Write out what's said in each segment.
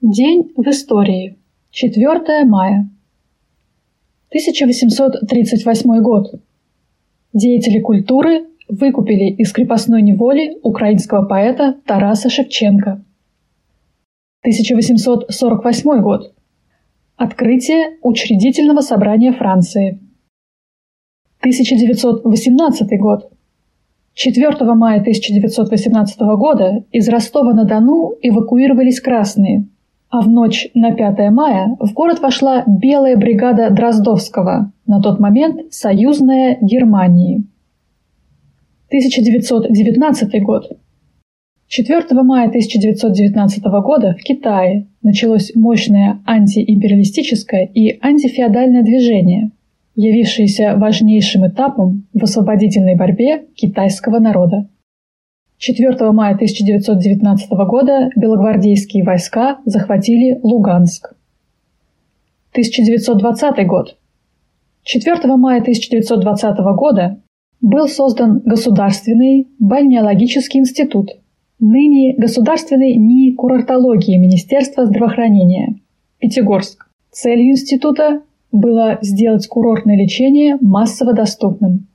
День в истории. 4 мая. 1838 год. Деятели культуры выкупили из крепостной неволи украинского поэта Тараса Шевченко. 1848 год. Открытие учредительного собрания Франции. 1918 год. 4 мая 1918 года из Ростова-на-Дону эвакуировались красные, а в ночь на 5 мая в город вошла белая бригада Дроздовского, на тот момент союзная Германии. 1919 год. 4 мая 1919 года в Китае началось мощное антиимпериалистическое и антифеодальное движение, явившееся важнейшим этапом в освободительной борьбе китайского народа. 4 мая 1919 года белогвардейские войска захватили Луганск. 1920 год. 4 мая 1920 года был создан Государственный бальнеологический институт, ныне Государственный НИИ курортологии Министерства здравоохранения, Пятигорск. Целью института было сделать курортное лечение массово доступным.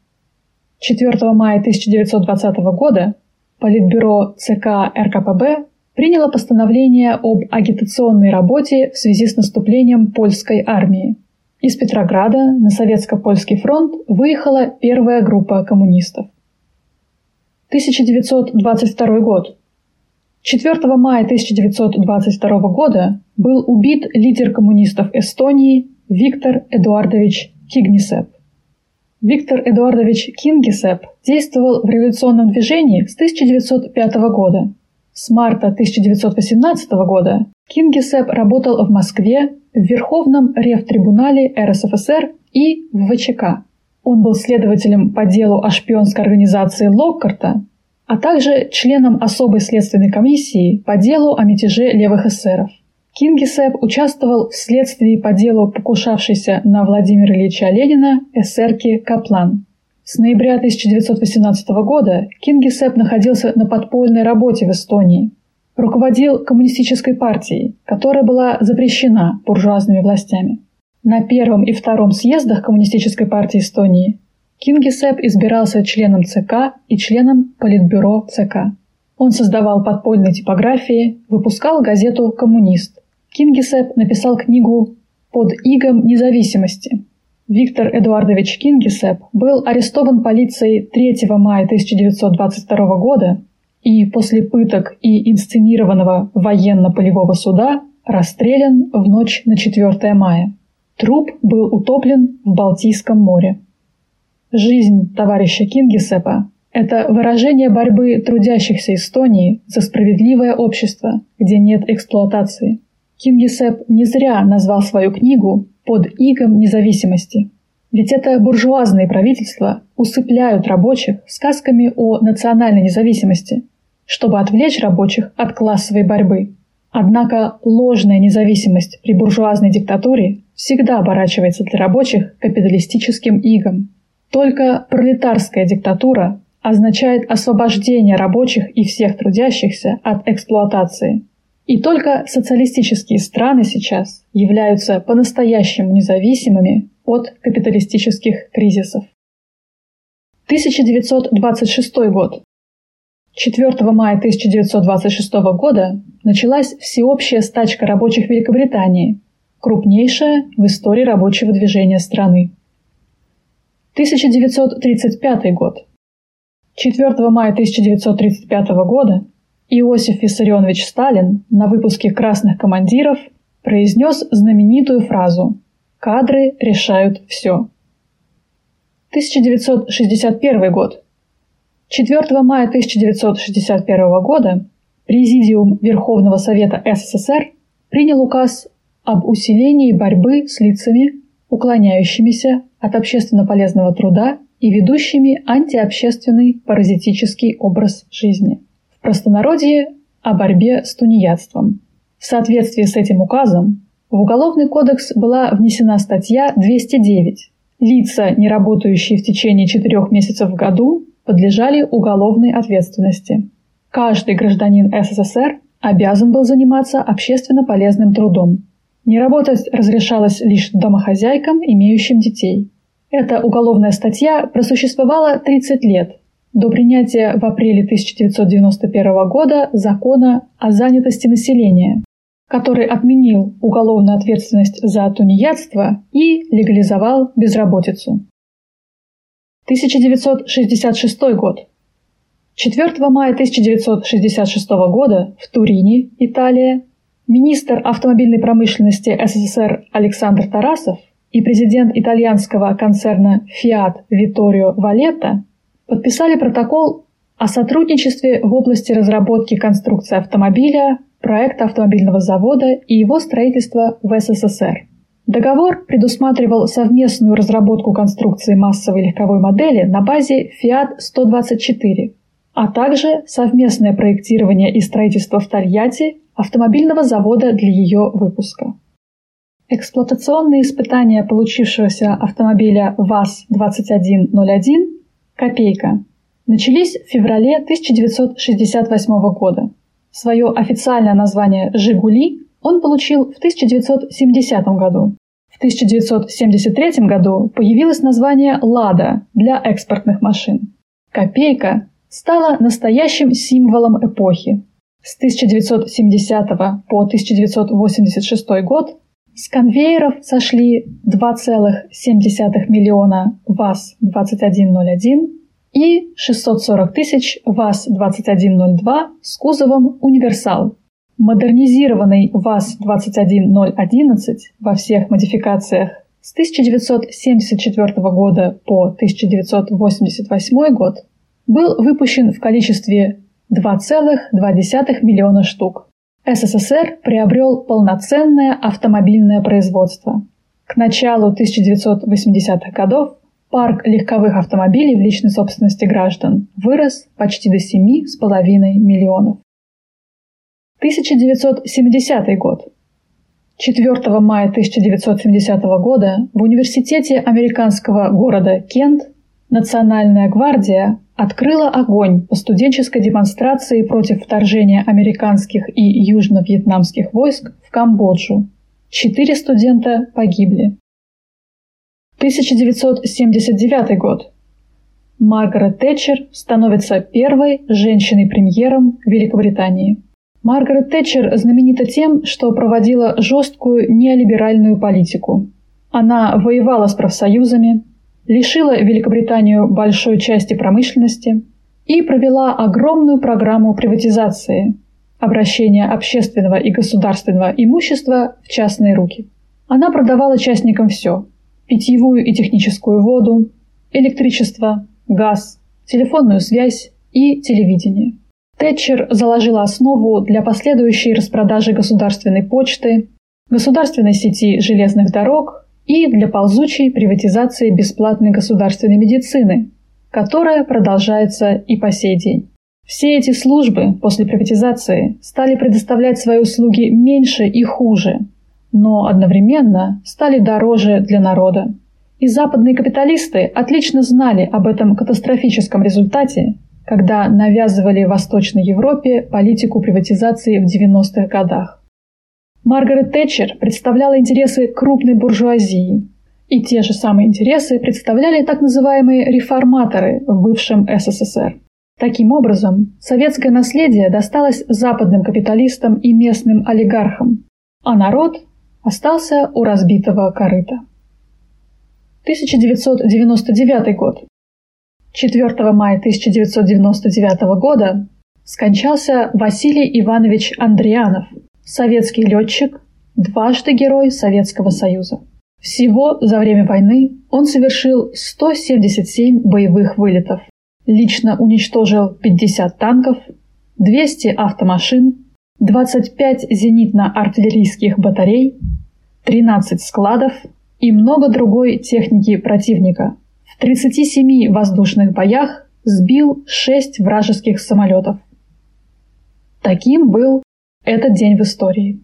4 мая 1920 года Политбюро ЦК РКПБ приняло постановление об агитационной работе в связи с наступлением польской армии. Из Петрограда на Советско-Польский фронт выехала первая группа коммунистов. 1922 год. 4 мая 1922 года был убит лидер коммунистов Эстонии Виктор Эдуардович Кигнисеп. Виктор Эдуардович Кингисепп действовал в революционном движении с 1905 года. С марта 1918 года Кингисепп работал в Москве, в Верховном Ревтрибунале РСФСР и в ВЧК. Он был следователем по делу о шпионской организации Локкарта, а также членом особой следственной комиссии по делу о мятеже левых эсеров. Кингисепп участвовал в следствии по делу покушавшейся на Владимира Ильича Ленина эсерки Каплан. С ноября 1918 года Кингисепп находился на подпольной работе в Эстонии. Руководил коммунистической партией, которая была запрещена буржуазными властями. На первом и втором съездах Коммунистической партии Эстонии Кингисепп избирался членом ЦК и членом Политбюро ЦК. Он создавал подпольные типографии, выпускал газету «Коммунист». Кингисепп написал книгу «Под игом независимости». Виктор Эдуардович Кингисепп был арестован полицией 3 мая 1922 года и после пыток и инсценированного военно-полевого суда расстрелян в ночь на 4 мая. Труп был утоплен в Балтийском море. Жизнь товарища Кингисеппа это выражение борьбы трудящихся Эстонии за справедливое общество, где нет эксплуатации. Кингисепп не зря назвал свою книгу «Под игом независимости». Ведь это буржуазные правительства усыпляют рабочих сказками о национальной независимости, чтобы отвлечь рабочих от классовой борьбы. Однако ложная независимость при буржуазной диктатуре всегда оборачивается для рабочих капиталистическим игом. Только пролетарская диктатура означает освобождение рабочих и всех трудящихся от эксплуатации. И только социалистические страны сейчас являются по-настоящему независимыми от капиталистических кризисов. 1926 год. 4 мая 1926 года началась всеобщая стачка рабочих Великобритании, крупнейшая в истории рабочего движения страны. 1935 год. 4 мая 1935 года Иосиф Виссарионович Сталин на выпуске «Красных командиров» произнес знаменитую фразу «Кадры решают все». 1961 год. 4 мая 1961 года Президиум Верховного Совета СССР принял указ об усилении борьбы с лицами, уклоняющимися от общественно полезного труда и ведущими антиобщественный паразитический образ жизни. В простонародье о борьбе с тунеядством. В соответствии с этим указом в Уголовный кодекс была внесена статья 209. Лица, не работающие в течение четырех месяцев в году, подлежали уголовной ответственности. Каждый гражданин СССР обязан был заниматься общественно полезным трудом. Не работать разрешалось лишь домохозяйкам, имеющим детей. Эта уголовная статья просуществовала 30 лет, до принятия в апреле 1991 года закона о занятости населения, который отменил уголовную ответственность за тунеядство и легализовал безработицу. 1966 год. 4 мая 1966 года в Турине, Италия, министр автомобильной промышленности СССР Александр Тарасов и президент итальянского концерна Fiat Витторио Валетта подписали протокол о сотрудничестве в области разработки конструкции автомобиля, проекта автомобильного завода и его строительства в СССР. Договор предусматривал совместную разработку конструкции массовой легковой модели на базе Fiat 124, а также совместное проектирование и строительство в Тольятти автомобильного завода для ее выпуска. Эксплуатационные испытания получившегося автомобиля ВАЗ-2101 Копейка. Начались в феврале 1968 года. Свое официальное название «Жигули» он получил в 1970 году. В 1973 году появилось название «Лада» для экспортных машин. Копейка стала настоящим символом эпохи. С 1970 по 1986 год с конвейеров сошли 2,7 миллиона ВАЗ-2101 и 640 тысяч ВАЗ-2102 с кузовом «Универсал». Модернизированный ВАЗ-21011 во всех модификациях с 1974 года по 1988 год был выпущен в количестве 2,2 миллиона штук. СССР приобрел полноценное автомобильное производство. К началу 1980-х годов парк легковых автомобилей в личной собственности граждан вырос почти до 7,5 миллионов. 1970 год. 4 мая 1970 года в университете американского города Кент Национальная гвардия открыла огонь по студенческой демонстрации против вторжения американских и южно-вьетнамских войск в Камбоджу. Четыре студента погибли. 1979 год. Маргарет Тэтчер становится первой женщиной-премьером Великобритании. Маргарет Тэтчер знаменита тем, что проводила жесткую неолиберальную политику. Она воевала с профсоюзами, лишила Великобританию большой части промышленности и провела огромную программу приватизации, обращения общественного и государственного имущества в частные руки. Она продавала частникам все – питьевую и техническую воду, электричество, газ, телефонную связь и телевидение. Тэтчер заложила основу для последующей распродажи государственной почты, государственной сети железных дорог и для ползучей приватизации бесплатной государственной медицины, которая продолжается и по сей день. Все эти службы после приватизации стали предоставлять свои услуги меньше и хуже, но одновременно стали дороже для народа. И западные капиталисты отлично знали об этом катастрофическом результате, когда навязывали Восточной Европе политику приватизации в 90-х годах. Маргарет Тэтчер представляла интересы крупной буржуазии, и те же самые интересы представляли так называемые реформаторы в бывшем СССР. Таким образом, советское наследие досталось западным капиталистам и местным олигархам, а народ остался у разбитого корыта. 1999 год. 4 мая 1999 года скончался Василий Иванович Андрианов, советский летчик, дважды герой Советского Союза. Всего за время войны он совершил 177 боевых вылетов. Лично уничтожил 50 танков, 200 автомашин, 25 зенитно-артиллерийских батарей, 13 складов и много другой техники противника. В 37 воздушных боях сбил 6 вражеских самолетов. Таким был этот день в истории.